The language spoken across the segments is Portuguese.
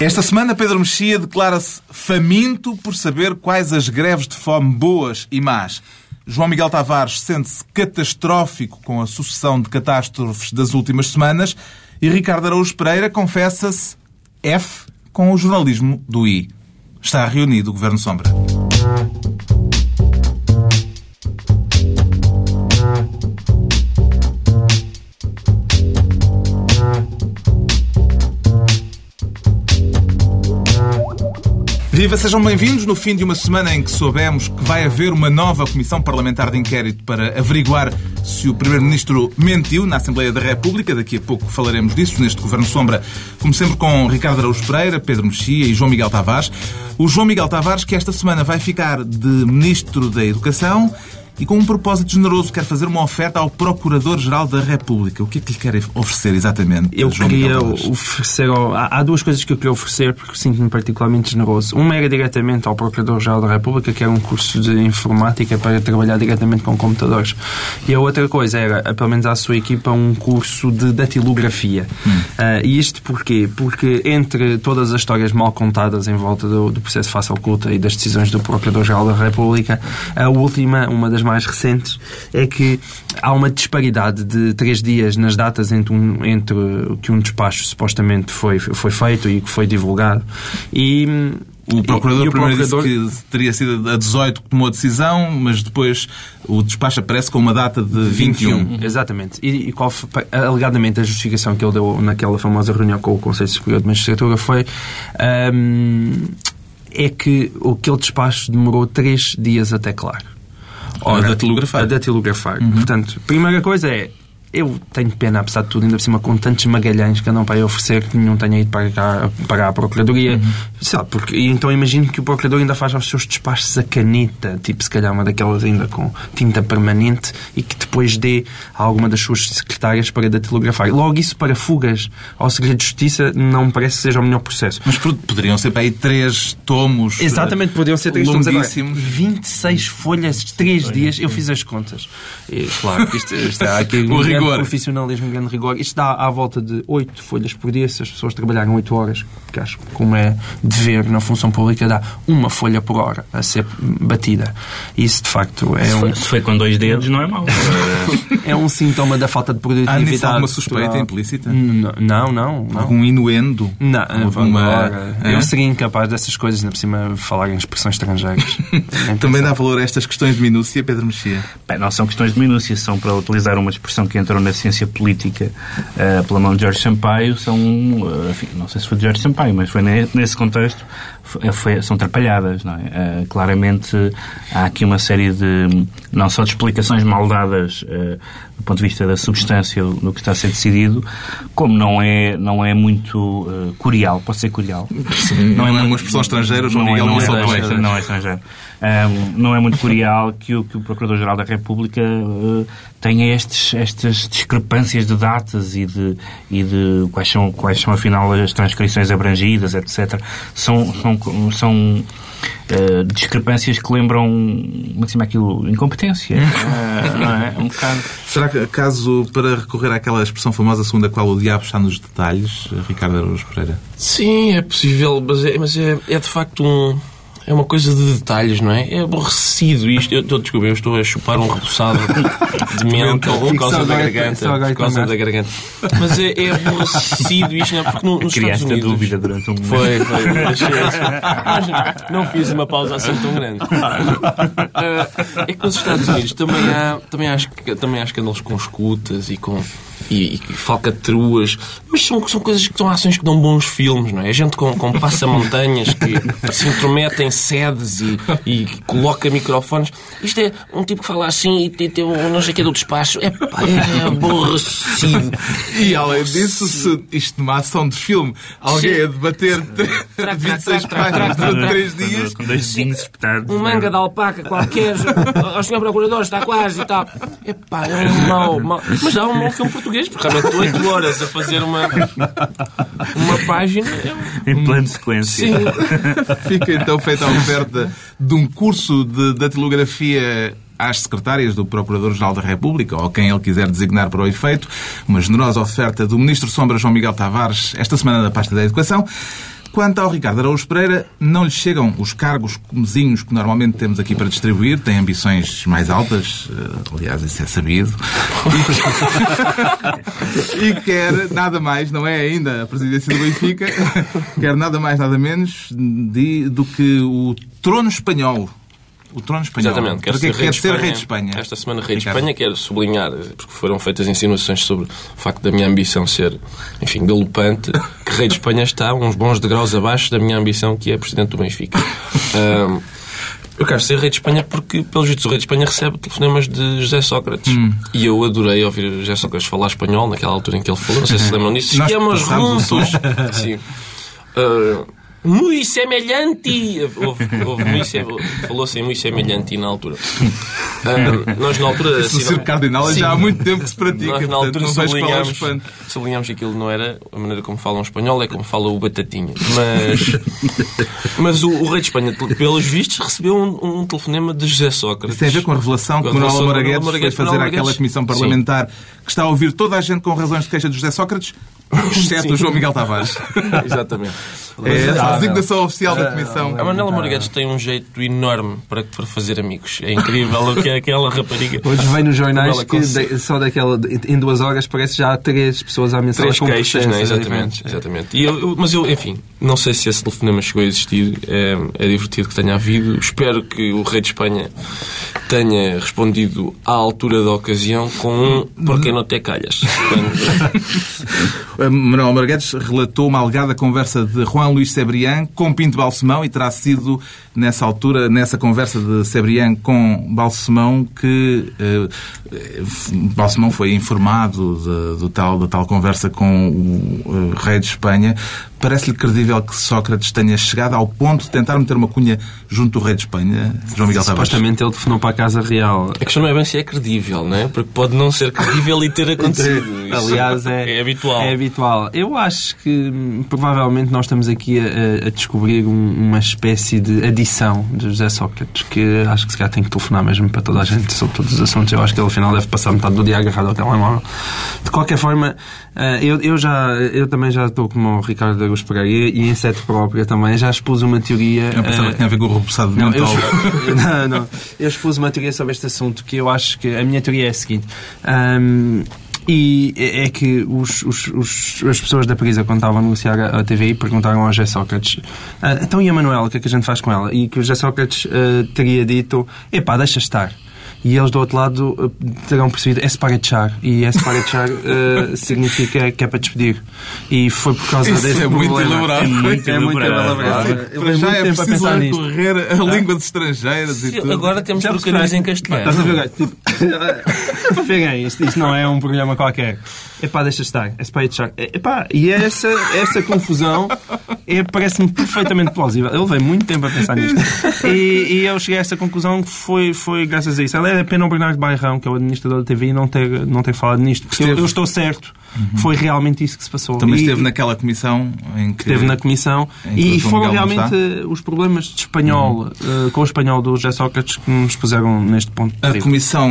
Esta semana, Pedro Mexia declara-se faminto por saber quais as greves de fome boas e más. João Miguel Tavares sente-se catastrófico com a sucessão de catástrofes das últimas semanas e Ricardo Araújo Pereira confessa-se F com o jornalismo do I. Está reunido o Governo Sombra. Viva, sejam bem-vindos no fim de uma semana em que soubemos que vai haver uma nova comissão parlamentar de inquérito para averiguar se o Primeiro-Ministro mentiu na Assembleia da República. Daqui a pouco falaremos disso neste Governo Sombra, como sempre com Ricardo Araújo Pereira, Pedro Mexia e João Miguel Tavares. O João Miguel Tavares, que esta semana vai ficar de Ministro da Educação e com um propósito generoso quer fazer uma oferta ao Procurador-Geral da República. O que é que lhe quer oferecer exatamente? Eu João queria oferecer. Ao... Há, duas coisas que eu queria oferecer porque sinto-me particularmente generoso. Uma era diretamente ao Procurador-Geral da República, que era um curso de informática para trabalhar diretamente com computadores. E a outra coisa era, pelo menos à sua equipa, um curso de datilografia. Hum. Uh, e isto porquê? Porque entre todas as histórias mal contadas em volta do, do processo face oculta e das decisões do Procurador-Geral da República, a última, uma das mais recentes, é que há uma disparidade de três dias nas datas entre, um, entre que um despacho supostamente foi, foi feito e que foi divulgado. E o Procurador e, e o primeiro Procurador... disse que teria sido a 18 que tomou a decisão, mas depois o despacho aparece com uma data de 21. 21. Exatamente. E, e qual foi, alegadamente, a justificação que ele deu naquela famosa reunião com o Conselho Superior de Magistratura foi um, é que aquele despacho demorou três dias até claro. Ora, a datilografar. A datilografar. Uhum. Portanto, primeira coisa é eu tenho pena, apesar de tudo, ainda por cima, com tantos magalhães que andam para aí oferecer que nenhum tenha ido para, para a Procuradoria. Uhum. Lá, porque, então imagino que o Procurador ainda faz aos seus despachos a caneta, tipo, se calhar uma daquelas ainda com tinta permanente e que depois dê a alguma das suas secretárias para datilografar. Logo, isso para fugas ao Segredo de Justiça não me parece que seja o melhor processo. Mas poderiam ser para aí três tomos. Exatamente, poderiam ser três tomos. Agora, 26 folhas, três dias, eu fiz as contas. E, claro, isto, isto há aqui rigor. profissionalismo, um grande rigor. Isto dá à volta de 8 folhas por dia, se as pessoas trabalharem 8 horas, que acho que como é dever na função pública, dá uma folha por hora a ser batida. Isso, de facto, é se um... Foi, se foi com dois dedos, não é mau. é um sintoma da falta de produtividade. Há alguma suspeita implícita? Não, não, não. Algum inuendo? Não, alguma... É? Eu seria incapaz dessas coisas, ainda por cima, falar em expressões estrangeiras. Também dá valor a estas questões de minúcia, Pedro Mexia? Bem, não são questões de minúcia, são para utilizar uma expressão que entrou na ciência política uh, pela mão de Jorge Sampaio, são, uh, enfim, não sei se foi de Jorge Sampaio, mas foi nesse contexto, foi, são trapalhadas, não é? Uh, claramente há aqui uma série de, não só de explicações mal dadas do ponto de vista da substância do que está a ser decidido, como não é, não é muito uh, curial, pode ser curial. Sim, não, é não é, é uma expressão estrangeira, João Miguel não, é, não, é, não é estrangeiro. Um, não é muito curial que o, que o Procurador-Geral da República uh, tenha estes, estas discrepâncias de datas e de, e de quais, são, quais são, afinal, as transcrições abrangidas, etc. São, são, são Uh, discrepâncias que lembram, assim, aquilo, incompetência. uh, não é? Um bocado. Será que, caso, para recorrer àquela expressão famosa segundo a qual o diabo está nos detalhes, Ricardo Araújo Pereira? Sim, é possível, mas é, mas é, é de facto um é uma coisa de detalhes, não é? É aborrecido isto. Eu, eu, desculpa, eu estou a chupar um repousado de menta por causa da garganta. Por causa da garganta. Mas é, é aborrecido isto, não é? Porque nos Estados Unidos... dúvida durante um momento. Foi, foi. Mas não fiz uma pausa assim tão grande. É que nos Estados Unidos também há, também há, também há escândalos com escutas e com e, e falcatruas, mas são, são coisas que são ações que dão bons filmes, não é? A gente com, com passamontanhas que se intrometem sedes e, e coloca microfones. Isto é um tipo que fala assim e tem um não sei o que do despacho. É pá, é aborrecido. E além disso, se isto numa ação de filme, alguém a debater 26 páginas durante 3 dias. Com dois jeans espetados. Um manga de alpaca qualquer, ao senhor procurador, está quase e tal. É pá, é um mau, mau. Mas dá um mau filme português, porque realmente 8 horas a fazer uma, uma página. É Em plano de sequência. Sim. Fica então feita a oferta de um curso de datilografia às secretárias do Procurador-Geral da República, ou quem ele quiser designar para o efeito, uma generosa oferta do Ministro Sombra João Miguel Tavares esta semana da pasta da Educação. Quanto ao Ricardo Araújo Pereira, não lhe chegam os cargos comezinhos que normalmente temos aqui para distribuir, tem ambições mais altas, eh, aliás, isso é sabido, e, quer nada mais, não é ainda a presidência do Benfica, quer nada mais, nada menos de, do que o trono espanhol. O trono espanhol. Exatamente. Quer, Porque ser, quer rei de ser Espanha. rei de Espanha. Esta semana, rei de Ricardo. Espanha, quero sublinhar, porque foram feitas insinuações sobre o facto da minha ambição ser, enfim, galopante, que rei de Espanha está uns bons degraus abaixo da minha ambição, que é presidente do Benfica. Ahm, eu quero ser rei de Espanha porque, pelos vistos, o rei de Espanha recebe telefonemas de José Sócrates. Hum. E eu adorei ouvir José Sócrates falar espanhol naquela altura em que ele falou. Não sei se lembram disso. Nós o juntos. Sim. Ah, Muy semelhante! Houve, houve muy se- Falou-se em muito semelhante na altura. Ah, nós, na altura. Assinam- Circo Cardinal Sim. já há muito tempo que se pratica. Nós, na portanto, altura, não vejo qual é o sublinhámos, sublinhámos que aquilo não era a maneira como falam espanhol, é como fala o Batatinha. Mas, mas o, o rei de Espanha, pelos vistos, recebeu um, um telefonema de José Sócrates. Isso tem a ver com a revelação que Com a Manuel Guedes foi fazer àquela comissão Sim. parlamentar que está a ouvir toda a gente com razões de queixa de José Sócrates, exceto o João Miguel Tavares. Exatamente. É a designação oficial da comissão. A Manela Morguedes tem um jeito enorme para, para fazer amigos. É incrível o que é aquela rapariga. Hoje vem nos jornais que de- só daquela, em duas horas parece já há três pessoas à mensagem Três com queixas, não é? processos Exatamente. diferentes. exatamente. E eu- eu- mas eu, enfim, não sei se esse telefonema chegou a existir. É, é divertido que tenha havido. Espero que o rei de Espanha tenha respondido à altura da ocasião com um porque não te calhas. A Manuel relatou uma alegada conversa de Juan Luís Cebrián com Pinto Balsemão e terá sido nessa altura, nessa conversa de Cebrián com Balsemão que eh, Balsemão foi informado de, do tal, da tal conversa com o eh, rei de Espanha. Parece-lhe credível que Sócrates tenha chegado ao ponto de tentar meter uma cunha junto do rei de Espanha, João Miguel Tavares? Supostamente ele telefonou para a Casa Real. a questão não é bem se é credível, não é? Porque pode não ser credível e ter acontecido. Aliás, é, é habitual. É habitual. Eu acho que hum, provavelmente nós estamos aqui a, a descobrir um- uma espécie de adição de José Sócrates, que acho que se calhar tem que telefonar mesmo para toda a gente sobre todos os assuntos. Eu acho que ele afinal deve passar metade do dia agarrado ao telemóvel. De qualquer forma, eh, eu, eu já, eu também já estou como o Ricardo Agus Pereira e em sete própria também, já expus uma teoria. Eu pensava eh, que tinha a ver com o repousado não, eu, mental. não, não. Eu expus uma teoria sobre este assunto que eu acho que a minha teoria é a seguinte. Ahm, e é é que os, os- os- as pessoas da Prisa, quando estavam a negociar a, a TVI, perguntaram ao José Sócrates "Ah, então e a Manuela, o que é que a gente faz com ela? E que o José Sócrates ah, teria dito epá, deixa estar. E eles do outro lado ah, terão percebido é para echar. E é para echar ah, significa que é para despedir. E foi por causa Isso desse é muito problema. elaborado. É muito, é muito elaborado. elaborado. Já muito é a preciso nisto. recorrer a línguas estrangeiras e tudo. Agora temos trocadilhos em castelhano. Estás a ver? Tipo, isto, isto não é um programa qualquer. Epá, deixa estar. É para deixar. Epá, e essa, essa confusão é, parece-me perfeitamente plausível. Eu levei muito tempo a pensar nisto. E, e eu cheguei a essa conclusão que foi, foi graças a isso. Ela é pena o Bernardo Bairrão, que é o administrador da TV, não ter, não ter falado nisto. Porque eu, eu estou certo. Foi realmente isso que se passou. Também E- esteve naquela comissão em que... Esteve na comissão e foram realmente eh, os problemas de espanhol, eh, com o espanhol do José Sócrates que nos puseram neste ponto. A. Comissão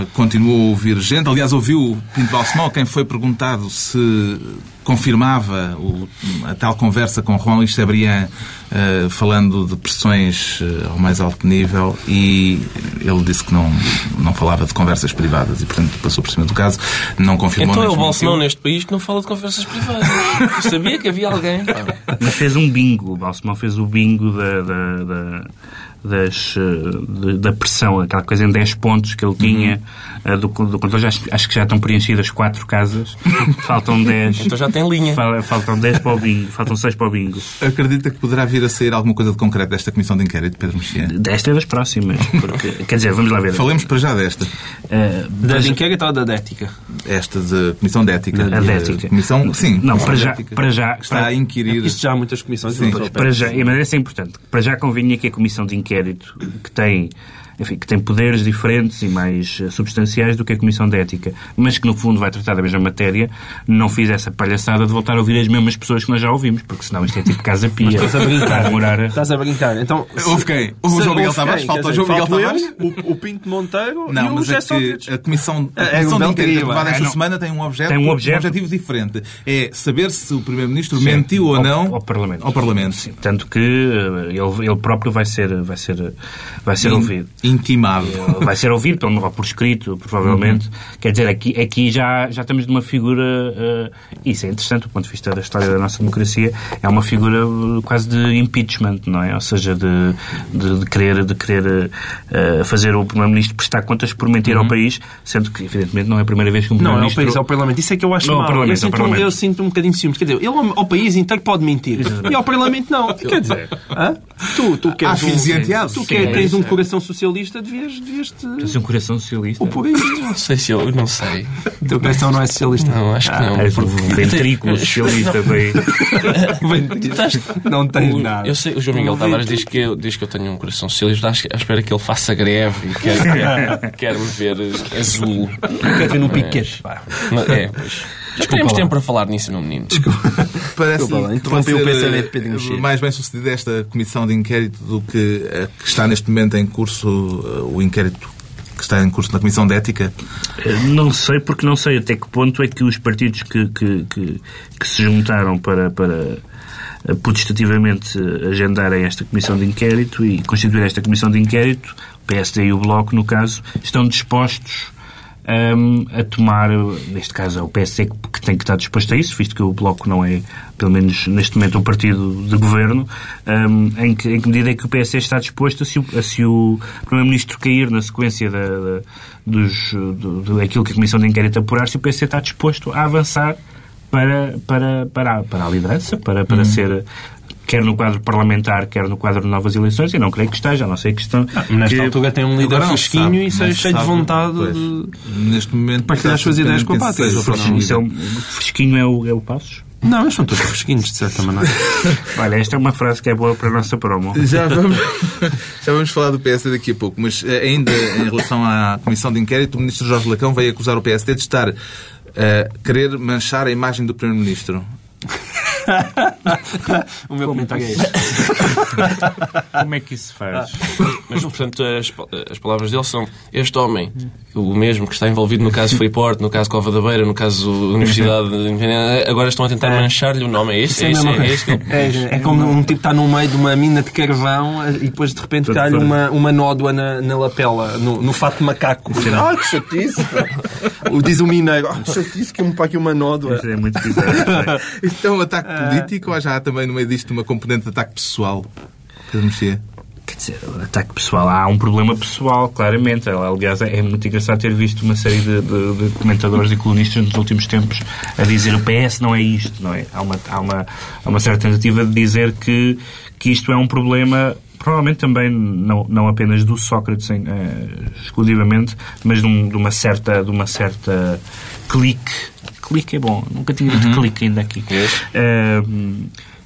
eh, continuou a ouvir gente. Aliás, ouviu o Pinto Balsemão, quem foi perguntado se confirmava o- a tal conversa com Juan Luís Cebrián, eh, falando de pressões eh, ao mais alto nível, e ele disse que não, não falava de conversas privadas e, portanto, passou por cima do caso. Não confirmou Então é o Balsemão desmentiu. neste país que não fala de conversas privadas. Eu sabia que havia alguém. Mas fez um bingo. O Balsemão fez o bingo da, da, da, das, eh, de- da pressão, aquela coisa em 10 pontos que ele tinha eh, do, do controle. Acho, acho que já estão preenchidas 4 casas. Faltam 10. Então já tem linha. Fal- Faltam 10 para o bingo. Faltam 6 para o bingo. Acredita que poderá vir a sair alguma coisa de concreto desta Comissão de Inquérito, Pedro Mexia? Desta e das próximas. Porque, quer dizer, vamos lá ver. Falemos para já desta. Eh, Da de inquérito ou da de ética? Esta de Comissão de Ética. A de ética. Comissão, sim. Não, para já- para já- Está para- a inquirir. Isto já há muitas comissões. Sim. Para já, mas isso é importante. Para já convinha que a comissão de inquérito, que tem enfim, que tem poderes diferentes e mais eh, substanciais do que a Comissão de Ética, mas que no fundo vai tratar da mesma matéria, não fiz essa palhaçada de voltar a ouvir as mesmas pessoas que nós já ouvimos, porque senão isto é tipo casa pia. Estás a brincar. demorar Estás a brincar. Então, Houve quem? O se- João Miguel Tavares? Falta o João Miguel Tavares? o, o Pinto Monteiro e Não, o mas José é Sócrates. a Comissão, a É, comissão é de um inquérito aprovada esta É, semana tem um objeto, Tem um objeto. objetivo diferente. É saber se o Primeiro-Ministro mentiu ou ao- não ao Parlamento. Ao Parlamento. Sim, tanto que eh, ele, ele próprio vai ser, vai ser, vai ser ouvido. Intimado. Ele vai ser ouvido, pelo menos por escrito, provavelmente. Uhum. Quer dizer, aqui, aqui já, já estamos numa figura. eh, isso é interessante do ponto de vista da história da nossa democracia. É uma figura eh, quase de impeachment, não é? Ou seja, de, de, de querer, de querer eh, fazer o Primeiro-Ministro prestar contas por mentir Uhum. ao país, sendo que, evidentemente, não é a primeira vez que um Não, é o Primeiro-Ministro. país, é o Parlamento. Isso é que eu acho Não, é o mal. Parlamento, eu, é o sinto, Parlamento. eu sinto um bocadinho de ciúmes. Quer dizer, ele ao, ao país inteiro pode mentir. E ao Parlamento não. Quer dizer, hã? tu, tu queres e um, tu Sim, que é tens um coração socialista, devias, devias te... Tens um coração socialista. O por isto. Não sei se eu, não sei. O teu coração não é socialista. Não, acho que não. És um ventrículo socialista bem. Não tens O- nada. Eu sei, o João Miguel Tavares diz que, eu, diz que eu tenho um coração socialista. Acho que- à espera que ele faça greve e quer, quer, quer me ver azul. Quer ver no piquete. Mas, é, pois. Já teremos tempo para falar nisso, meu menino. Parece Desculpa que interrompi vai o ser, pensamento de eh, Pedro Mexia. mais bem sucedida esta comissão de inquérito do que a que está neste momento em curso eh, o inquérito que está em curso na Comissão de Ética. Não sei, porque não sei até que ponto é que os partidos que, que, que, que se juntaram para, para eh, protestativamente eh, agendarem esta comissão de inquérito e constituir esta comissão de inquérito, o PSD e o Bloco, no caso, estão dispostos hum, a tomar, neste caso é o PSD que- tem que estar disposto a isso, visto que o Bloco não é, pelo menos neste momento, um partido de governo, hum, em, que, em que medida é que o PSD está disposto a se, o- a se o Primeiro-Ministro cair na sequência da, da, dos, do, do- daquilo que a Comissão de Inquérito apurar, se o PSD está disposto a avançar para, para, para, a, para a liderança, para, para ser quer no quadro parlamentar, quer no quadro de novas eleições, e não creio que esteja, a não ser que estão... Nesta que- altura tem um líder Agora fresquinho e não cheio de vontade pois. de... Neste momento. Partilhar as suas ideias com a pátria. seja o Isso é um, fresquinho é o, é o Passos? Não, mas são todos fresquinhos, de certa maneira. Olha, esta é uma frase que é boa para a nossa promo. Já vamos, já vamos falar do PSD daqui a pouco, mas eh, ainda em relação à Comissão de Inquérito, o Ministro Jorge Lacão veio acusar o PSD de estar a querer manchar a imagem do Primeiro-Ministro. o meu comentário é este. Como é que isso se faz? Mas, portanto, as, as palavras dele são este homem, o mesmo que está envolvido no caso Freeport, no caso Cova da Beira, no caso Universidade Independente, agora estão a tentar manchar-lhe o nome. É? Isso É, é, é, é. É, é como um tipo está no meio de uma mina de carvão e depois de repente Todo cai fora. uma, uma nódoa na, na lapela, no, no fato de macaco. Ah, que chatice! O- Diz o mineiro, ah, que chatice que me para aqui uma nódoa. Isso é muito bizarro. Isto é um ataque político ou já há também no meio disto uma componente de ataque pessoal? Pedro Mexia. Quer dizer, ataque pessoal. Há um problema pessoal, claramente. Aliás, é muito engraçado ter visto uma série de, de- de comentadores e colunistas nos últimos tempos a dizer o PS não é isto, não é? Há uma, há uma, há uma certa tentativa de dizer que, que isto é um problema provavelmente também não, não apenas do Sócrates em, eh, exclusivamente, mas de, um- de uma certa de uma certa clique. Clique é bom, nunca tinha dito clique ainda aqui. Eh,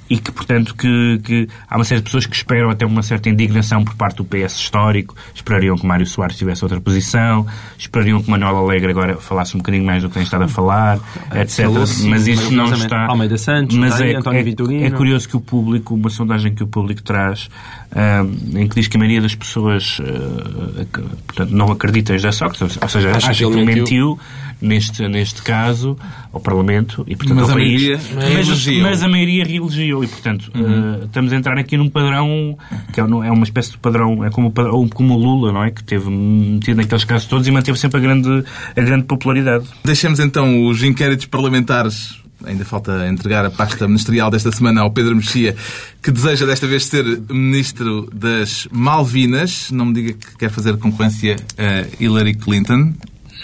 e que, portanto, que, que há uma série de pessoas que esperam até uma certa indignação por parte do PS histórico, esperariam que Mário Soares tivesse outra posição, esperariam que Manuel Alegre agora falasse um bocadinho mais do que tem estado a falar, etc. Falou-se Mas isso não está... Almeida Santos, mas é, é, é curioso que o público, uma sondagem que o público traz, ah, em que diz que a maioria das pessoas ah, ac- portanto, não acredita em José Sócrates, ou seja, Acha acha, que ele mentiu. mentiu, neste, neste caso ao Parlamento e, portanto, Mas ao a país. maioria mas, mas a maioria reelegiu e, portanto, eh, estamos a entrar aqui num padrão que é, é uma espécie de padrão, é como, como o Lula, não é? Que teve metido naqueles casos todos e manteve sempre a grande, a grande popularidade. Deixemos então os inquéritos parlamentares. Ainda falta entregar a pasta ministerial desta semana ao Pedro Mexia, que deseja desta vez ser Ministro das Malvinas. Não me diga que quer fazer concorrência a Hillary Clinton.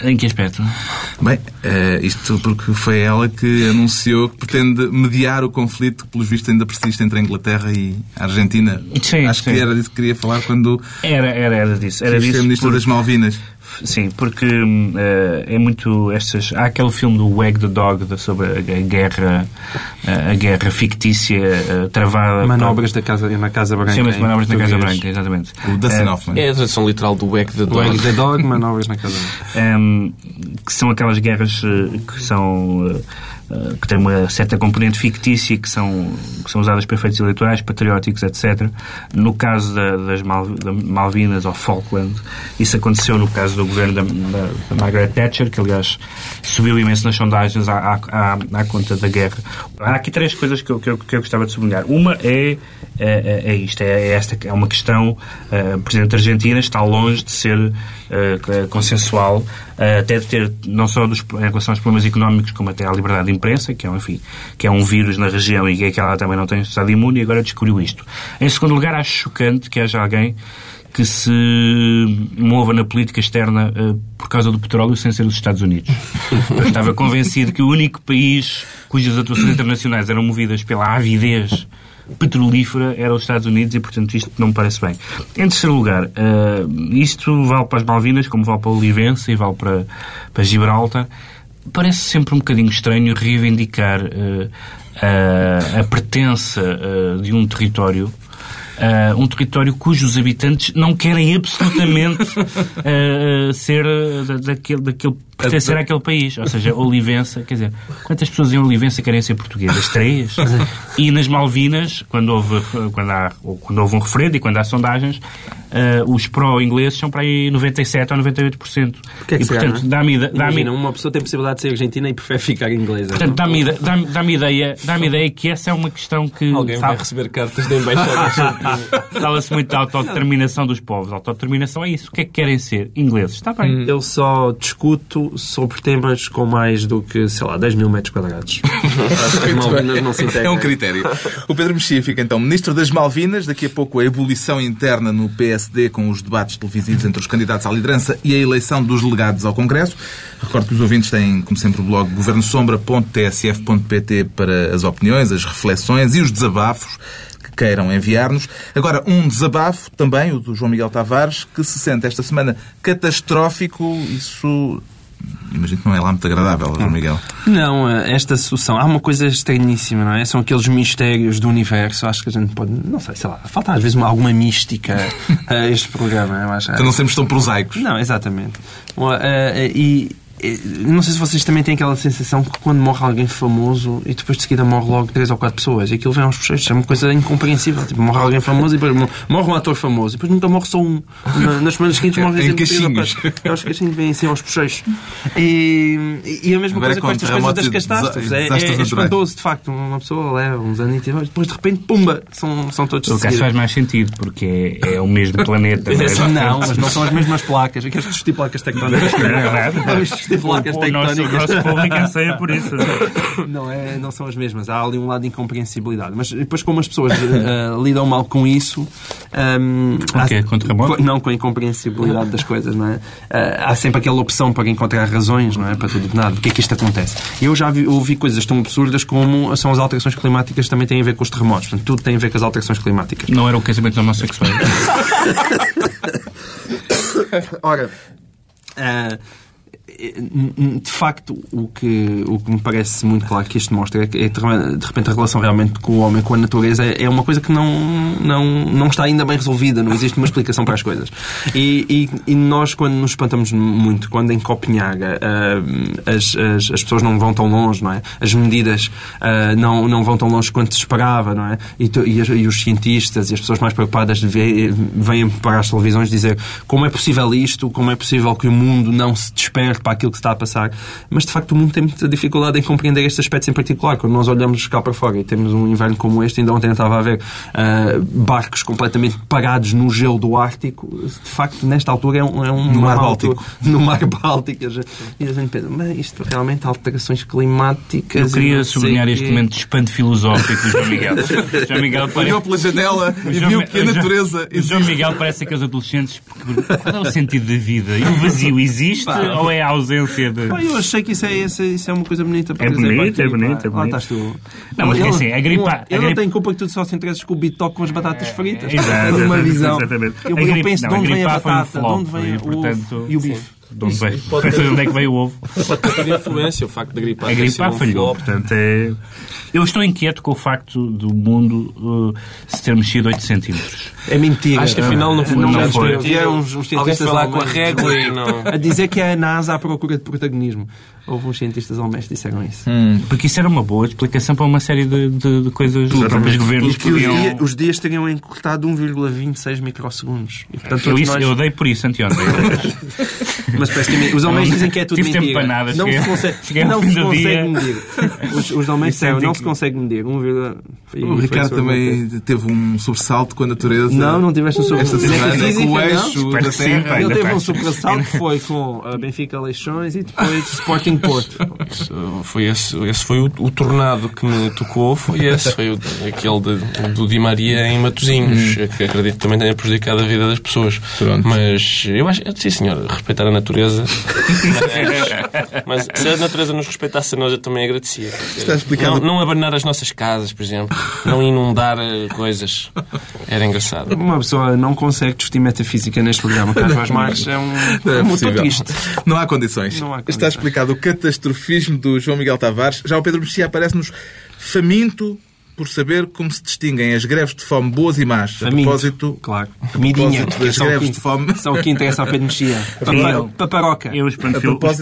Em que aspecto? Bem, eh, isto porque foi ela que anunciou que pretende mediar o conflito que, pelos vistos, ainda persiste entre a Inglaterra e a Argentina. Sim, Acho sim. que era disso que queria falar quando Era, era, era disso. Era disso Ministro por- das Malvinas. Sim, porque eh, é muito estas. Há aquele filme do Wag the Dog da- sobre a, a guerra, a, a guerra fictícia eh, travada. Manobras da casa, na Casa Branca. Chama-se em Manobras na Casa. Branca, exatamente. O Dustin Eh, Hoffman. É a tradução literal do Wag the Dog. Wag the Dog, Manobras na Casa Branca. um, que são aquelas guerras eh, que são eh, que têm uma certa componente fictícia que são, que são usadas para efeitos eleitorais, patrióticos, etc. No caso da- das Mal- da Malvinas ou Falkland, isso aconteceu no caso do governo da, da- da Margaret Thatcher, que aliás subiu imenso nas sondagens à, à, à- conta da guerra. Há aqui três coisas que eu, que eu, que eu gostava de sublinhar. Uma é, é, é isto, é, é esta, é uma questão, eh, o Presidente da Argentina está longe de ser eh, consensual, eh, até de ter, não só dos, em relação aos problemas económicos, como até à liberdade de imprensa, que é, um, enfim, que é um vírus na região e que é que ela também não tem estado imune, e agora descobriu isto. Em segundo lugar, acho chocante que haja alguém que se mova na política externa eh, por causa do petróleo sem ser os Estados Unidos. Eu estava convencido que o único país cujas atuações internacionais eram movidas pela avidez petrolífera era os Estados Unidos e, portanto, isto não me parece bem. Em terceiro lugar, eh, isto vale para as Malvinas, como vale para o Olivença e vale para, para Gibraltar. Parece sempre um bocadinho estranho reivindicar eh, a, a pertença eh, de um território Uh, um território cujos habitantes não querem absolutamente uh, ser uh, da- daquele, daquele, pertencer àquele país. Ou seja, Olivença, quer dizer, quantas pessoas em Olivença querem ser portuguesas? Três? E nas Malvinas, quando houve, quando há, ou quando houve um referendo e quando há sondagens, uh, os pró-ingleses são para aí 97 ou 98%. que é que e, se portanto, ganha? dá-me dá-me Imagina, uma pessoa tem possibilidade de ser argentina e prefere ficar inglesa. Portanto, dá-me ide- dá-me- dá-me ideia, dá-me ideia que essa é uma questão que Alguém vai sabe- receber cartas da embaixada argentina. Fala-se muito da autodeterminação dos povos. Autodeterminação é isso. O que é que querem ser? Ingleses. Está bem. Eu só discuto sobre temas com mais do que, sei lá, 10 mil metros quadrados. Acho que as Malvinas não se integram. É um critério. O Pedro Mexia fica então Ministro das Malvinas. Daqui a pouco a ebulição interna no PSD com os debates televisivos entre os candidatos à liderança e a eleição dos delegados ao Congresso. Recordo que os ouvintes têm, como sempre, o blog governosombra.tsf.pt para as opiniões, as reflexões e os desabafos que queiram enviar-nos. Agora, um desabafo também, o do João Miguel Tavares, que se sente esta semana catastrófico. Isso, imagino que não é lá muito agradável, João Miguel. Não, eh, esta solução. Há uma coisa estranhíssima, não é? São aqueles mistérios do universo. Acho que a gente pode. Não sei, sei lá. Falta às vezes uma- alguma mística a este programa. Eu acho. Que não sermos tão prosaicos. Não, exatamente. Eh, eh, E. Não sei se vocês também têm aquela sensação que quando morre alguém famoso e depois de seguida morre logo três ou quatro pessoas e aquilo vem aos bochechos, é uma coisa incompreensível. Tipo, morre alguém famoso e depois mo- morre um ator famoso e depois nunca morre só um. Na- Nas semanas seguintes morre ou caixinhos. quatro. É, os caixinhos vêm assim aos bochechos. E, e a mesma Agora coisa é com estas coisas das catástrofes. É, é, é espantoso, de facto. Uma pessoa leva uns anos e depois de repente, pumba, são, são todos O de caso faz mais sentido, porque é, é o mesmo planeta. não é? Não, mas não são as mesmas placas. Queres discutir placas tectónicas? É verdade. Vamos discutir placas O nosso, o tectónicas. público anseia por isso. Não, é, não são as mesmas. Há ali um lado de incompreensibilidade. Mas depois, como as pessoas eh, lidam mal com isso. Um, Com o quê? Com terremoto? Não, com a incompreensibilidade das coisas, não é? Ah, há sempre aquela opção para encontrar razões, não é? Para tudo e nada. Porque é que isto acontece? Eu já vi, ouvi coisas tão absurdas como são as alterações climáticas também têm a ver com os terremotos. Portanto, tudo tem a ver com as alterações climáticas. Não era o casamento homossexual. Ora, ah, de facto, o que, o que me parece muito claro que isto mostra é que, é, de repente, a relação realmente com o homem, com a natureza, é uma coisa que não, não, não está ainda bem resolvida, não existe uma explicação para as coisas. E, e, e nós, quando nos espantamos muito, quando em Copenhaga ah, as, as, as pessoas não vão tão longe, não é? As medidas ah, não, não vão tão longe quanto se esperava, não é? E, tu- e e os cientistas e as pessoas mais preocupadas vêm para as televisões dizer como é possível isto, como é possível que o mundo não se desperte para aquilo que se está a passar. Mas, de facto, o mundo tem muita dificuldade em compreender estes aspectos em particular. Quando nós olhamos cá para fora e temos um inverno como este, ainda ontem eu estava a ver ah, barcos completamente parados no gelo do Ártico. De facto, nesta altura é um, é um No Mar Báltico. altura- no Mar Báltico. E a gente pensa, mas isto realmente alterações climáticas... Eu queria sublinhar quê." este momento de espanto filosófico do João Miguel. João Miguel parece... Olhou pela janela e João viu que a o João- natureza O João existe. Miguel parece aqueles adolescentes. Qual é o sentido da vida? E o vazio existe ou é a ausência de. Pá, eu achei que isso é, isso é- é uma coisa bonita para É dizer bonito, é bonito, é Lá bonito. estás tu. Não, mas Ele- assim, a gripe- a Eu não tenho culpa que tu só se interesses com o bitoque com as batatas fritas. Exato, é uma exatamente, visão. exatamente. Eu, penso de onde vem a batata, de onde vem o ovo e o bife. De onde, veio, pode ter- de onde é que veio o ovo. Pode ter influência o facto de gripar A gripar um falhou, flop. portanto é... Eu estou inquieto com o facto do mundo uh, se ter mexido 8 centímetros. É mentira. Acho que afinal não foi. Não já foi. Vieram uns- uns Alguém cientistas lá com a régua e não... A dizer que é a NASA à procura de protagonismo. Houve uns cientistas alemães que disseram isso. Porque isso era uma boa explicação para uma série de, de- de coisas que os próprios governos E que os, podiam... dia- os dias teriam encurtado 1,26 microsegundos. E, portanto, Eu, isso, nós- eu odeio por isso anteontem. Mas parece que os alemães dizem que é tudo Tive tempo mentira. para nada, não cheguei- se consegue, não se consegue dia. medir. Os, os alemães E disseram, não que- se consegue medir. 1, foi- O Ricardo também teve um sobressalto com a natureza. Não, não tiveste um Esta sobressalto. semana, Física, com o eixo da Terra. Ele teve um sobressalto que foi com a Benfica Leixões e depois Sporting Porto. Isso, Foi esse, esse foi o, o tornado que me tocou, foi esse, foi o, aquele de- do Di Maria em Matosinhos, que acredito que também tenha prejudicado a vida das pessoas. Pronto. Mas eu acho, sim senhor, respeitar a natureza. Mas, mas se a natureza nos respeitasse a nós, eu também agradecia. Está explicado. Não, não abanar as nossas casas, por exemplo, não inundar eh, coisas. Era engraçado. Uma pessoa não consegue discutir metafísica neste programa. Carlos Vaz Marques é um, Não é é um triste. Não há condições. Não há Está condições. explicado o catastrofismo do João Miguel Tavares. Já o Pedro Mexia aparece-nos faminto por saber como se distinguem as greves de fome boas e más. A Faminto. propósito, Claro. a Comidinha. propósito das greves de fome, Só o que interessa ao Pedro Mexia. Paparoca. Eu, o espanto, A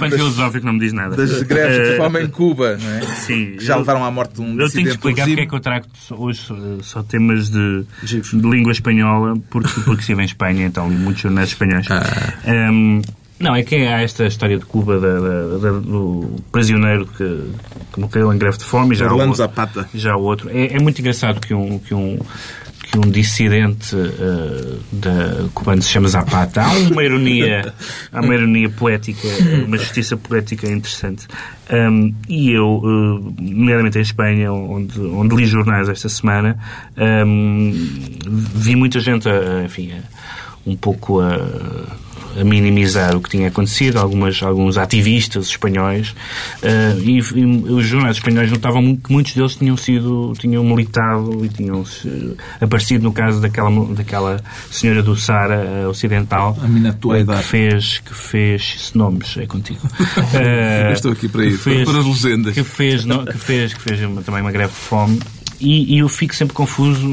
filosófico não me diz nada. das greves de Eh, fome em Cuba, não é? Sim. Que já eu- levaram à morte de um Eu tenho que explicar porque é que eu trago hoje eh, só temas de, de língua espanhola, porque, porque estive em Espanha, então li muitos jornais espanhóis. Ah. Ehm, não, é que há esta história de Cuba, da- da- da- do prisioneiro que, que morreu em greve de fome. e Já Orlando outro- Zapata. Já o outro. É, é muito engraçado que um, que um, que um dissidente eh, da cubano se chama Zapata. Há uma ironia, há uma ironia poética, uma justiça poética interessante. Um, e eu, eh, nomeadamente em Espanha, onde, onde li jornais esta semana, um, vi muita gente, a, enfim, a- um pouco a, a minimizar o que tinha acontecido, algumas, alguns ativistas espanhóis, eh, e, e os jornais espanhóis notavam que muitos deles tinham sido, tinham militado e tinham se- aparecido no caso daquela, daquela senhora do Sara eh, Ocidental, A Minato eh, Aidar. que fez, que fez nomes, é contigo. Eu estou aqui para que isso, para as legendas. Que fez, não, que fez, que fez uma- também uma greve de fome. E, e eu fico sempre confuso.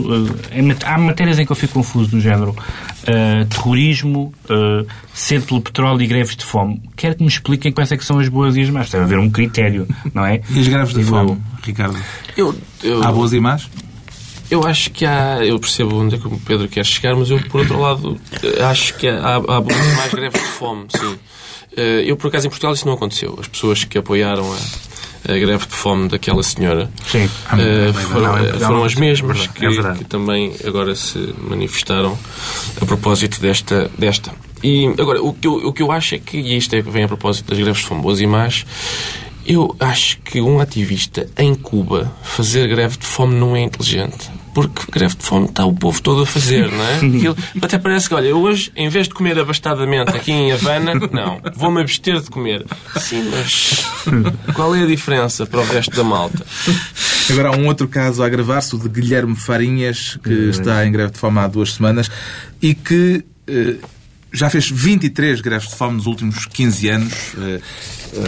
eh, em mat- há matérias em que eu fico confuso, do género eh, terrorismo, uh, sede pelo petróleo e greves de fome. Quero que me expliquem quais é que são as boas e as más. Deve haver um critério, não é? E as greves de Digo fome, eu. Ricardo? Eu, eu, Há boas e más? eu acho que há. Eu percebo onde é que o Pedro quer chegar, mas eu, por outro lado, acho que há, há muito mais greves de fome, sim. Eu, por acaso, em Portugal isso não aconteceu. As pessoas que apoiaram a, a greve de fome daquela senhora Sim. eh, foram, Não, é foram as mesmas É que, que também agora se manifestaram a propósito desta. desta. E agora, o que, eu, o que eu acho é que, e isto é, vem a propósito das greves de fome boas e más, eu acho que um ativista em Cuba fazer greve de fome não é inteligente. Porque greve de fome está o povo todo a fazer, não é? Aquilo- até parece que, olha, hoje, em vez de comer abastadamente aqui em Havana, não, vou-me abster de comer. Sim, mas qual é a diferença para o resto da malta? Agora há um outro caso a agravar-se, o de Guilherme Farinhas, que está em greve de fome há duas semanas e que eh, já fez 23 greves de fome nos últimos 15 anos. Eh,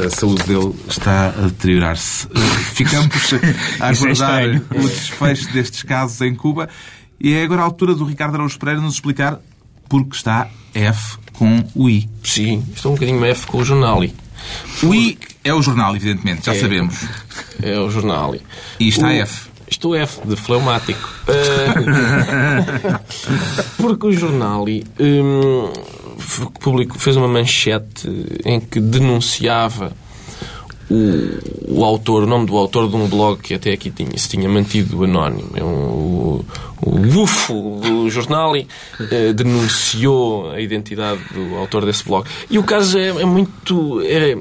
a saúde dele está a deteriorar-se. Eh, ficamos a é aguardar estranho. o desfecho destes casos em Cuba e é agora a altura do Ricardo Araújo Pereira nos explicar porque está F com o I. Sim, estou um bocadinho F com o jornal. O I é o jornal, evidentemente, já É. sabemos. É o jornal. E está O- F. Estou F, de fleumático. Ah, porque o jornal f- publicou- fez uma manchete em que denunciava o, o autor, o nome do autor de um blog que até aqui tinha, se tinha mantido anónimo. É um, o, o UFO do jornal eh, denunciou a identidade do autor desse blog. E o caso é, é muito. É,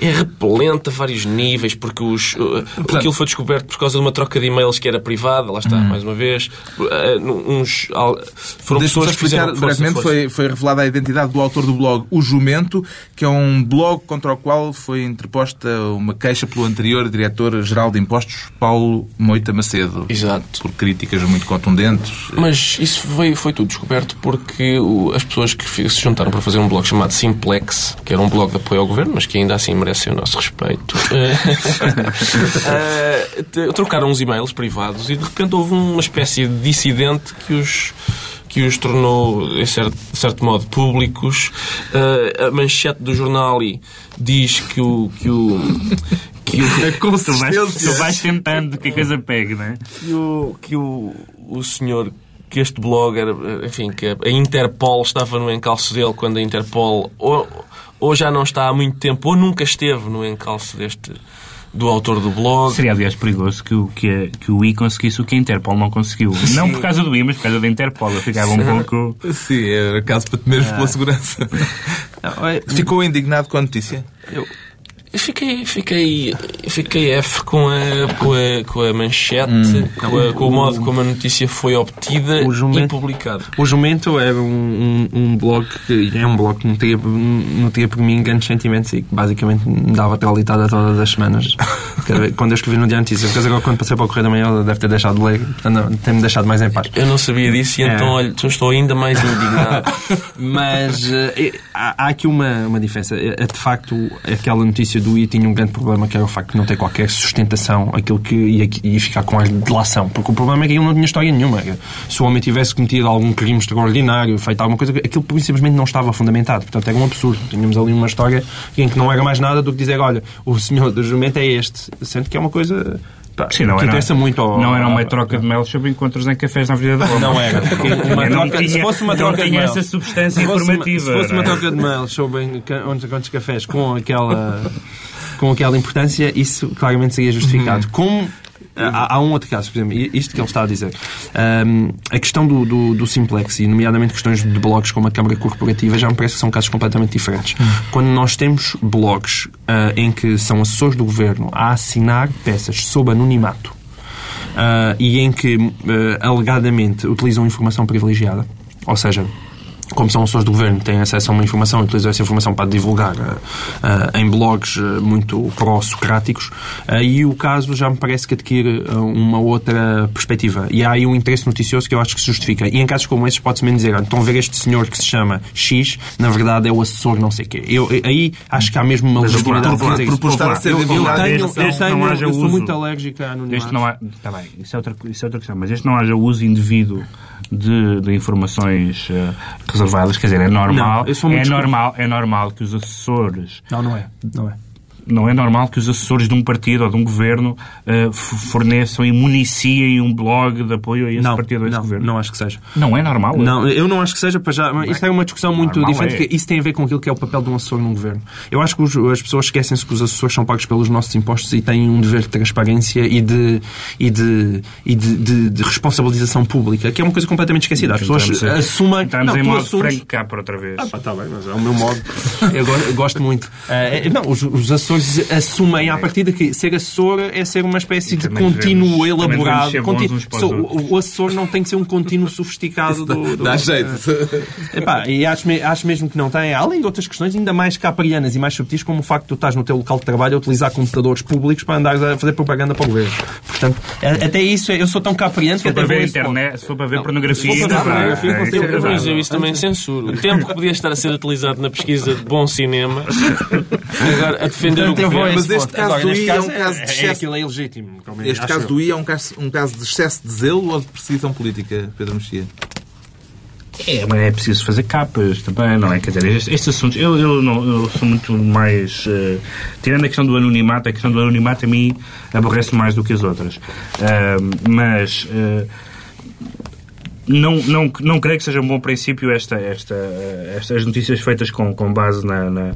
é repelente a vários níveis, porque, os, uh, porque aquilo foi descoberto por causa de uma troca de e-mails que era privada, lá está, mais uma vez. Uh, uns, al- foram pessoas que fizeram... brevemente. Foi, foi revelada a identidade do autor do blog O Jumento, que é um blog contra o qual foi interposta uma queixa pelo anterior diretor-geral de impostos, Paulo Moita Macedo. Exato. Por críticas muito contundentes. Mas isso foi, foi tudo descoberto porque as pessoas que se juntaram para fazer um blog chamado Simplex, que era um blog de apoio ao governo, mas que ainda assim merece o nosso respeito, te- trocaram uns e-mails privados e de repente houve uma espécie de dissidente que os que os tornou, certo, de certo modo, públicos. Eh, a manchete do jornal diz que o, que o, que o, Tu vais, tu vais tentando que a coisa pegue, não é? que o, que o, o senhor, que este blog era, enfim, que a Interpol estava no encalço dele quando a Interpol ou, ou já não está há muito tempo ou nunca esteve no encalço deste do autor do blog. Seria, aliás, perigoso que o, que, a- que o I conseguisse o que a Interpol não conseguiu. Não por causa do I, mas por causa da Interpol. Eu ficava um pouco... Sim, era caso para temeres pela segurança. É- Ficou indignado com a notícia? Eu fiquei, fiquei, fiquei F com a, com a, com a manchete, com, a- com o modo como a notícia foi obtida O e jumento- publicada. O Jumento era um, um, um blog que é um blog que não tinha, não tinha por mim grandes sentimentos e que basicamente me dava traulitada todas as semanas. Quando eu escrevi no Dia Notícias, depois agora quando passei para o Correio da Manhã, ele deve ter deixado de ler, portanto, tem-me deixado mais em paz. Eu não sabia disso e É. então, olha, estou ainda mais indignado. Mas eh, há, há aqui uma, uma diferença. Eh, De facto, aquela notícia do I tinha um grande problema, que era o facto de não ter qualquer sustentação, aquilo que ia, ia ficar com a delação. Porque o problema é que aquilo não tinha história nenhuma. Se o homem tivesse cometido algum crime extraordinário, feito alguma coisa, aquilo simplesmente não estava fundamentado. Portanto, era um absurdo. Tínhamos ali uma história em que não era mais nada do que dizer, olha, o senhor do jumento é este. Sendo que é uma coisa pá, Sim, não que interessa muito ao... não era uma troca de mel sobre encontros em cafés na Avenida da Roma. Não era. Porque uma troca- tinha, se fosse uma troca de tinha mel- essa substância se fosse uma- informativa. se fosse uma é? troca de mail sobre quantos cafés com aquela, com aquela importância, isso claramente seria justificado. Como Há, há um outro caso, por exemplo, isto que ele está a dizer. Ahm, a questão do, do, do Simplex, e nomeadamente questões de blogs como a Câmara Corporativa, já me parece que são casos completamente diferentes. Quando nós temos blogs ah, em que são assessores do governo a assinar peças sob anonimato ah, e em que ah, alegadamente utilizam informação privilegiada, ou seja, como são assessores do governo, têm acesso a uma informação e utilizam essa informação para divulgar ah, em blogs ah, muito pró-socráticos, aí o caso já me parece que adquire uma outra perspectiva. E há aí um interesse noticioso que eu acho que se justifica. E em casos como esses pode-se mesmo dizer, "Olha, estão a ver este senhor que se chama X, na verdade é o assessor não sei o quê. Eu, aí acho que há mesmo uma legitimidade por- por- isso. por estar a ser eu, tenho, eu, tenho, eu sou uso. muito alérgica a anonimatos. Que não há, está bem, isso é, outra, isso é outra questão, mas que não haja uso indevido de, de informações eh, reservadas, quer dizer, é normal, Não, é normal, é normal que os assessores Não, não é. Não é. Não é normal que os assessores de um partido ou de um governo f- forneçam e municiem um blog de apoio a esse Não, partido ou a esse não, governo. não acho que seja. Não é normal. Não, eu não acho que seja para já. Mas isto é uma discussão muito Normal diferente, é. porque isso tem a ver com aquilo que é o papel de um assessor num governo. Eu acho que os- as pessoas esquecem-se que os assessores são pagos pelos nossos impostos e têm um dever de transparência e de, e de, e de, de- de responsabilização pública, que é uma coisa completamente esquecida. As pessoas Estamos assumem. Estamos não, em modo assumes- Frank Capra outra vez. Ah, pá, tá bem, mas é o meu modo. Eu go- eu gosto muito. Eh, não, os, os assessores assumem à partida que ser assessor é ser uma espécie de contínuo elaborado. contínuo- outros. o, o assessor não tem que ser um contínuo sofisticado do, do- Dá jeito. Epá, e acho, me- acho mesmo que não tem, além de outras questões ainda mais caprianas e mais subtis, como o facto de tu estás no teu local de trabalho a utilizar computadores públicos para andares a fazer propaganda para o governo. Portanto, até isso, eu sou tão capriante Se que até vou ver internet, se for para ver Não. pornografia, Se for para ver pornografia, é, consigo isso é também censuro. O tempo que podia estar a ser utilizado na pesquisa de bom cinema, agora a defender o Portanto, eu vou a governo. esse Mas este ponto. caso Agora, do I é um é- caso de é, excesso. aquilo é ilegítimo. como Este caso do I é um caso, um caso de excesso de zelo ou de perseguição política, Pedro Mexia? É, mas é preciso fazer capas também, não é? Quer dizer, assuntos, eu, eu, não, eu sou muito mais. eh, tirando a questão do anonimato, a questão do anonimato a mim aborrece mais do que as outras. Ah, mas. eh, não, não, não creio que seja um bom princípio esta, esta, estas notícias feitas com, com base na, na-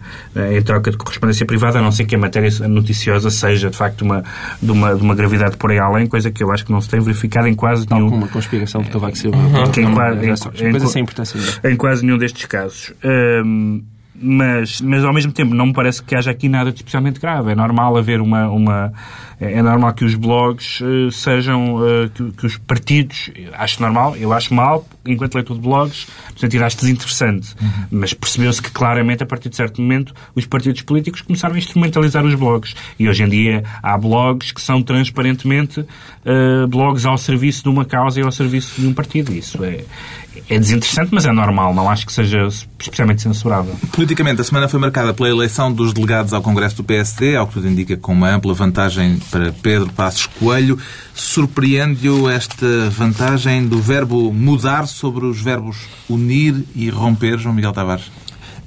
em troca de correspondência privada, a não ser que a matéria noticiosa seja de facto uma, de, uma, de uma gravidade por aí além, coisa que eu acho que não se tem verificado em quase Tal nenhum. como a conspiração de Cavaco Silva. Que em Não, quase- não, em- em- importância nenhuma. em quase nenhum destes casos. Hum, mas, mas ao mesmo tempo não me parece que haja aqui nada de especialmente grave. É normal haver uma. uma é normal que os blogs uh, sejam. Uh, que, que, os partidos. Acho normal, eu acho mal, enquanto leitor de blogs, portanto, acho desinteressante. Uhum. Mas percebeu-se que claramente, a partir de certo momento, os partidos políticos começaram a instrumentalizar os blogs. E hoje em dia há blogs que são transparentemente uh, blogs ao serviço de uma causa e ao serviço de um partido. Isso é, é desinteressante, mas é normal. Não acho que seja especialmente censurável. Politicamente, a semana foi marcada pela eleição dos delegados ao Congresso do PSD, ao que tudo indica com uma ampla vantagem para Pedro Passos Coelho. Surpreende-o esta vantagem do verbo mudar sobre os verbos unir e romper, João Miguel Tavares?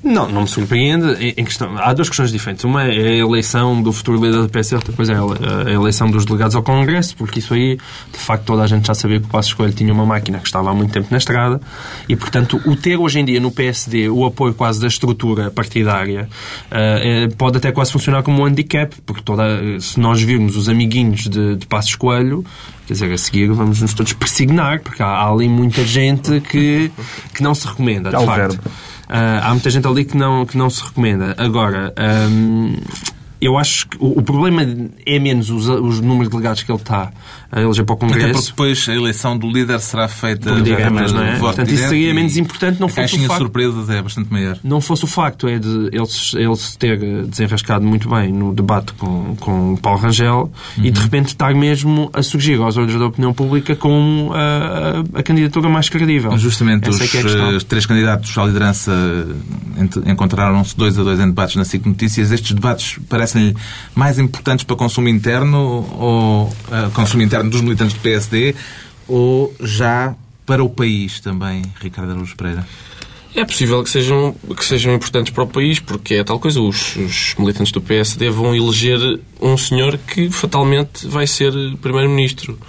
Não, não me surpreende. Em questão, há duas questões diferentes. Uma é a eleição do futuro líder do PS, outra coisa é a eleição dos delegados ao Congresso, porque isso aí, de facto, toda a gente já sabia que o Passo Escolho tinha uma máquina que estava há muito tempo na estrada e, portanto, o ter hoje em dia no PSD o apoio quase da estrutura partidária uh, pode até quase funcionar como um handicap, porque toda, se nós virmos os amiguinhos de, de Passos Coelho, quer dizer, a seguir vamos nos todos persignar, porque há, há ali muita gente que, que não se recomenda, de facto. Verbo. Uh, há muita gente ali que não, que não se recomenda. Agora, um, eu acho que o, o, problema é menos os, os números de delegados que ele está a eleger para o Congresso. Até porque depois a eleição do líder será feita por diretas, não é? Portanto, isso seria menos importante. Não fosse a caixinha de surpresas é bastante maior. Não fosse o facto é de ele, ele se ter desenrascado muito bem no debate com, com Paulo Rangel uhum. e de repente estar mesmo a surgir aos olhos da opinião pública com a, a, a candidatura mais credível. Justamente Essa os, é, é os três candidatos à liderança encontraram-se dois a dois em debates na SIC Notícias. Estes debates parecem-lhe mais importantes para consumo interno ou uh, consumo interno dos militantes do PSD ou já para o país também, Ricardo Araújo Pereira? É possível que sejam, que sejam importantes para o país, porque é tal coisa. Os, os militantes do PSD vão eleger um senhor que fatalmente vai ser Primeiro-Ministro.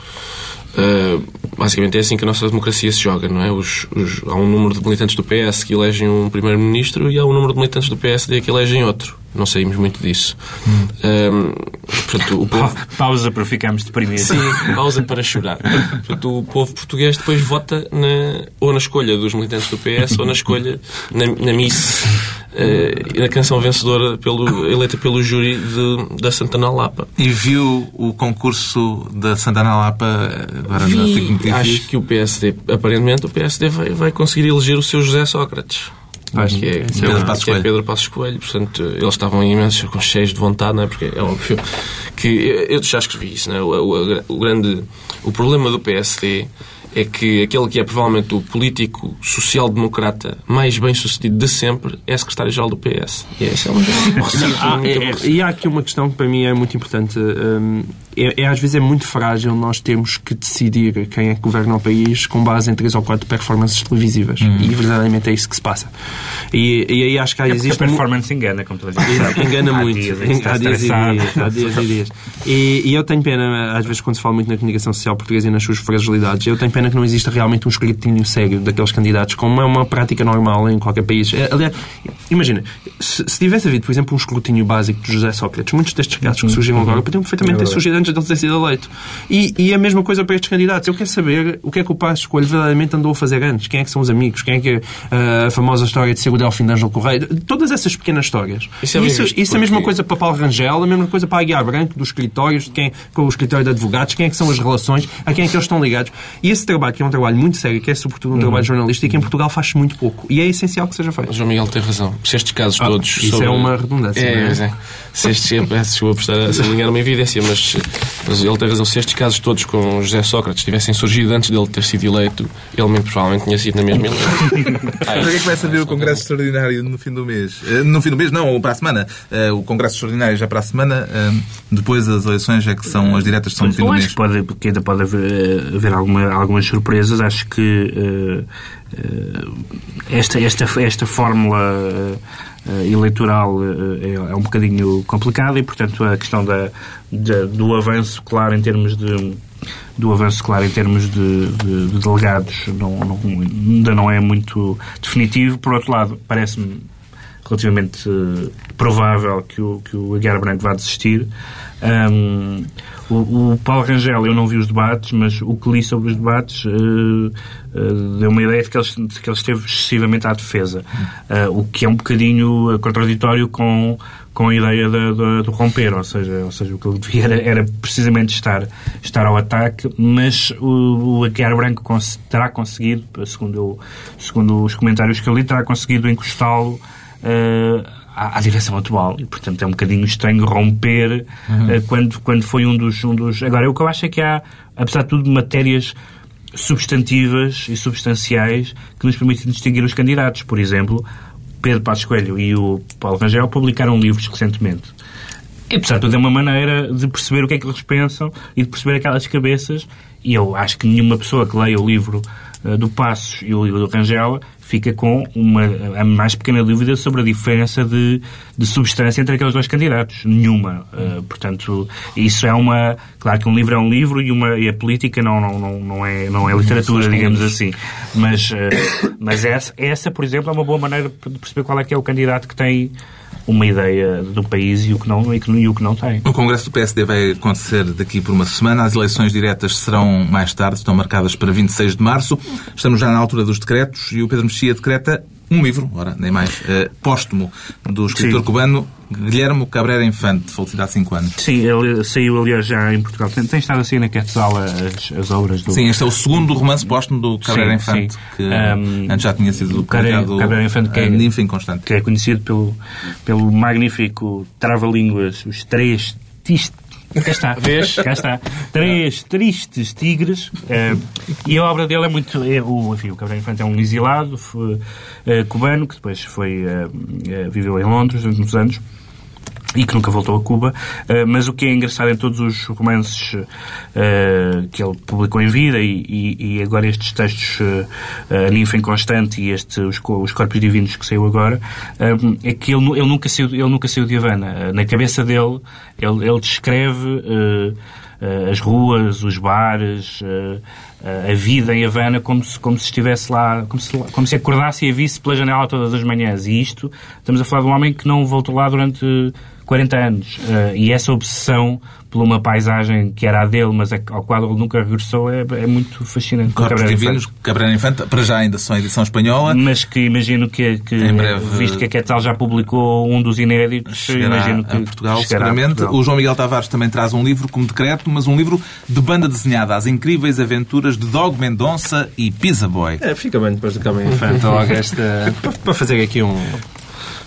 Uh, basicamente é assim que a nossa democracia se joga, não é? Os, os, há um número de militantes do PS que elegem um primeiro-ministro e há um número de militantes do PSD que elegem outro. Não saímos muito disso. Hum. Um, portanto, o povo... Pausa para ficarmos deprimidos. Sim, pausa para chorar. Portanto, o povo português depois vota na, ou na escolha dos militantes do PS ou na escolha na, na Miss uh, na canção vencedora pelo, eleita pelo júri de, da Santana Lapa. E viu o concurso da Santana Lapa agora Vi, na Acho que o PSD, aparentemente, o PSD vai, vai conseguir eleger o seu José Sócrates. Acho que é, é, Pedro, Passos é Pedro Passos Coelho. Portanto, eles estavam imensos, cheios de vontade, não é? Porque é óbvio que eu já escrevi isso, não é? O, o, o grande o problema do PSD é que aquele que é provavelmente o político social-democrata mais bem sucedido de sempre é secretário-geral do PS. E essa é ah, é, é, E há aqui uma questão que para mim é muito importante. Um, é, é, às vezes é muito frágil nós termos que decidir quem é que governa o país com base em três ou quatro performances televisivas. Uhum. E verdadeiramente é isso que se passa. E, e aí acho que há, é existe. A performance engana, como tu dizer. Engana muito. Há dias, dias. Há dias e dias. E, e eu tenho pena, às vezes, quando se fala muito na comunicação social portuguesa e nas suas fragilidades, eu tenho pena que não exista realmente um escrutínio sério daqueles candidatos, como é uma prática normal em qualquer país. É, aliás, imagina, se, se tivesse havido, por exemplo, um escrutínio básico de José Sócrates, muitos destes casos que uhum. surgiram agora uhum. podiam perfeitamente ter surgido antes de ele ter sido eleito. E, e a mesma coisa para estes candidatos. Eu quero saber o que é que o Passo Escolho verdadeiramente andou a fazer antes. Quem é que são os amigos? Quem é que é a famosa história de ser o Delfim de Ângelo Correia? Todas essas pequenas histórias. Isso é, isso, isso é a mesma coisa para Paulo Rangel, a mesma coisa para a Aguiar Branco, dos escritórios, de quem, com o escritório de advogados, quem é que são as relações, a quem é que eles estão ligados. E esse trabalho, que é um trabalho muito sério, que é sobretudo um uhum. trabalho jornalístico, em Portugal faz-se muito pouco. E é essencial que seja feito. João Miguel tem razão. Se estes casos ah, todos. Isso sobre... é uma redundância. É, é? é. Se estes, peço a prestar a sublinhar uma evidência, mas, mas ele tem razão. Se estes casos todos com José Sócrates tivessem surgido antes dele ter sido eleito, ele muito provavelmente tinha sido na mesma eleição. Para que é que vai saber o Congresso Extraordinário no fim do mês? Eh, no fim do mês, não, para a semana. Eh, o Congresso Extraordinário já para a semana. Eh, depois as eleições é que são as diretas são no fim do mês. Pode, porque ainda pode haver, haver alguma, algumas surpresas. Acho que uh, uh, esta, esta, esta fórmula uh, eleitoral é, é, um bocadinho complicada e, portanto, a questão da, da, do avanço, claro, em termos de do avanço, claro, em termos de, de, de delegados, não, não, ainda não é muito definitivo. Por outro lado, parece-me relativamente uh, provável que o, que o Aguiar Branco vá desistir. Um, o, o, Paulo Rangel, eu não vi os debates, mas o que li sobre os debates uh, uh, deu uma ideia de que, ele, de que ele esteve excessivamente à defesa, o que é um bocadinho contraditório com com a ideia de, de, de, romper, ou seja, ou seja, o que ele devia era, era precisamente estar, estar ao ataque, mas o, o Aguiar Branco cons terá conseguido, segundo, eu, segundo os comentários que eu li, terá conseguido encostá-lo uh, à, à, direção atual e, portanto, é um bocadinho estranho romper uhum. uh, quando, quando foi um dos, um dos... Agora, o que eu acho é que há, apesar de tudo, matérias substantivas e substanciais que nos permitem distinguir os candidatos. Por exemplo, Pedro Passos Coelho e o Paulo Rangel publicaram livros recentemente. E, apesar de tudo, é uma maneira de perceber o que é que eles pensam e de perceber aquelas cabeças. E eu acho que nenhuma pessoa que leia o livro do Passos e o livro do Rangel fica com uma, a mais pequena dúvida sobre a diferença de, de substância entre aqueles dois candidatos. Nenhuma. Uh, portanto, isso é uma. Claro que um livro é um livro e, uma, e a política não, não, não, não, é, não é literatura, digamos assim. Mas, uh, mas essa, essa, por exemplo, é uma boa maneira de perceber qual é que é o candidato que tem uma ideia do país e o que não, e, o que não tem. O Congresso do PSD vai acontecer daqui por uma semana. As eleições diretas serão mais tarde, estão marcadas para 26 de março. Estamos já na altura dos decretos e o Pedro Mexia decreta um livro, ora, nem mais, uh, póstumo, do escritor Sim. cubano Guilherme Cabrera Infante, falecida há 5 anos. Sim, ele saiu, aliás, já em Portugal. Tem, tem estado assim na Quetzal as, as obras do... Sim, este é o segundo romance póstumo do Cabrera sim, Infante, sim. que um, antes já tinha sido publicado Cabrera Infante, que é, Ninfa Inconstante. Que é conhecido pelo, pelo magnífico trava-línguas, os três Cá está. Vês? Cá está. Três tristes tigres. Uh, e a obra dele é muito. É, o, enfim, o Cabrera Infante é um exilado foi, uh, cubano que depois foi, uh, viveu em Londres durante muitos anos e que nunca voltou a Cuba, uh, mas o que é engraçado em todos os romances uh, que ele publicou em vida e, e, agora estes textos uh, A Ninfa Inconstante e este, os, os Corpos Divinos que saiu agora, é que ele, ele, nunca saiu, ele nunca saiu de Havana. Na cabeça dele, ele, ele descreve as ruas, os bares, a vida em Havana como se, como se estivesse lá, como se, como se acordasse e a visse pela janela todas as manhãs. E isto, estamos a falar de um homem que não voltou lá durante 40 anos. Uh, e essa obsessão por uma paisagem que era a dele, mas ao qual ele nunca regressou, é, é muito fascinante. Corpos Divinos, Cabrera Infante, para já ainda são edição espanhola. Mas que imagino que, que breve, visto que a Quetzal já publicou um dos inéditos, imagino que a Portugal, seguramente. A Portugal. O João Miguel Tavares também traz um livro como decreto, mas um livro de banda desenhada, As Incríveis Aventuras de Dog Mendonça e Pizza Boy. É, fica bem depois do Cabrera Infante, logo esta, para fazer aqui um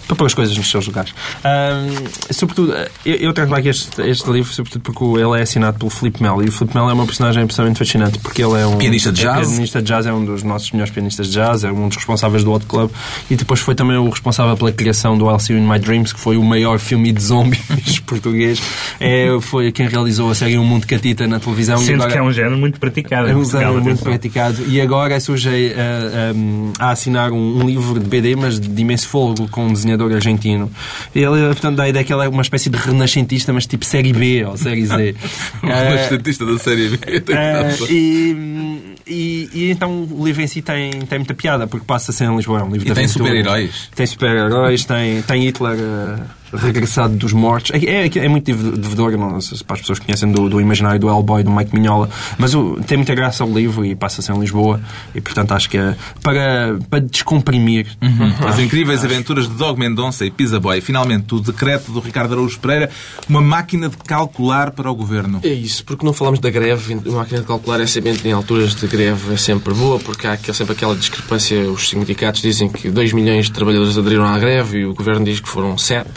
para pôr as coisas nos seus lugares. Um, sobretudo, eu, eu trago aqui este, este, livro, sobretudo porque ele é assinado pelo Felipe Melo. E o Felipe Melo é uma personagem absolutamente fascinante porque ele é um. Pianista de jazz. É pianista de jazz, é um dos nossos melhores pianistas de jazz, é um dos responsáveis do Hot Club e depois foi também o responsável pela criação do I'll See You in My Dreams, que foi o maior filme de zombies português. É, foi quem realizou a série Um Mundo Catita na televisão. Sendo agora, que é um género muito praticado. É um género muito praticado. E agora é sujeito a, a, a, assinar um, um livro de BD, mas de imenso fogo, com desenhador argentino. Ele, portanto, dá a ideia que ele é uma espécie de renascentista, mas tipo série B ou série Z. renascentista da série B. Uh, e, e, e, então o livro em si tem, tem muita piada, porque passa a ser em Lisboa. É um livro e tem super-heróis. Tem super-heróis, tem, tem Hitler. Uh, regressado dos mortos. É, é, é muito devedor, não sei se para as pessoas que conhecem do, do imaginário do Hellboy, do Mike Mignola, mas o, tem muita graça o livro e passa-se em Lisboa e, portanto, acho que é para, para descomprimir. Uhum. As incríveis acho. aventuras de Dog Mendonça e Pizza Boy. Finalmente, o decreto do Ricardo Araújo Pereira, uma máquina de calcular para o governo. É isso, porque não falamos da greve. Uma máquina de calcular é sempre em alturas de greve é sempre boa, porque há sempre aquela discrepância. Os sindicatos dizem que 2 milhões de trabalhadores aderiram à greve e o governo diz que foram 7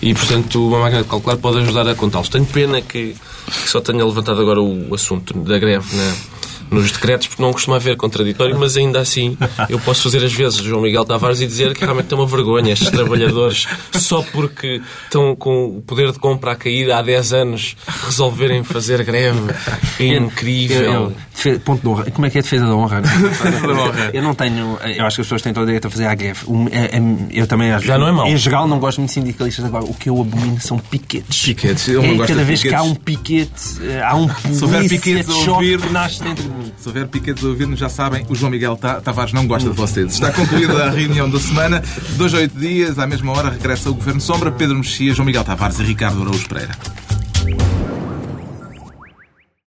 e, portanto, uma máquina de calcular pode ajudar a contá-los. Tenho pena que, que, só tenha levantado agora o assunto da greve na, nos decretos, porque não costuma haver contraditório, mas ainda assim eu posso fazer às vezes João Miguel Tavares e dizer que realmente tem uma vergonha estes trabalhadores, só porque estão com o poder de compra a cair há 10 anos, resolverem fazer greve. É incrível. Eu, eu, ponto de honra. Como é que é a defesa da honra? eu não tenho. Eu acho que as pessoas têm todo o direito a fazer a greve. É, é, eu também acho. Já não é mau. Em geral, não gosto muito de sindicalistas. Agora, o que eu abomino são piquetes. Piquetes. Eu é, cada vez piquetes. que há um piquete, há um polícia de choque que nasce dentro de mim. Se houver piquetes a ouvir-nos, já sabem, o João Miguel Tavares não gosta de vocês. Está concluída a reunião da semana. Dois a oito dias, à mesma hora, regressa o Governo Sombra, Pedro Mexia, João Miguel Tavares e Ricardo Araújo Pereira.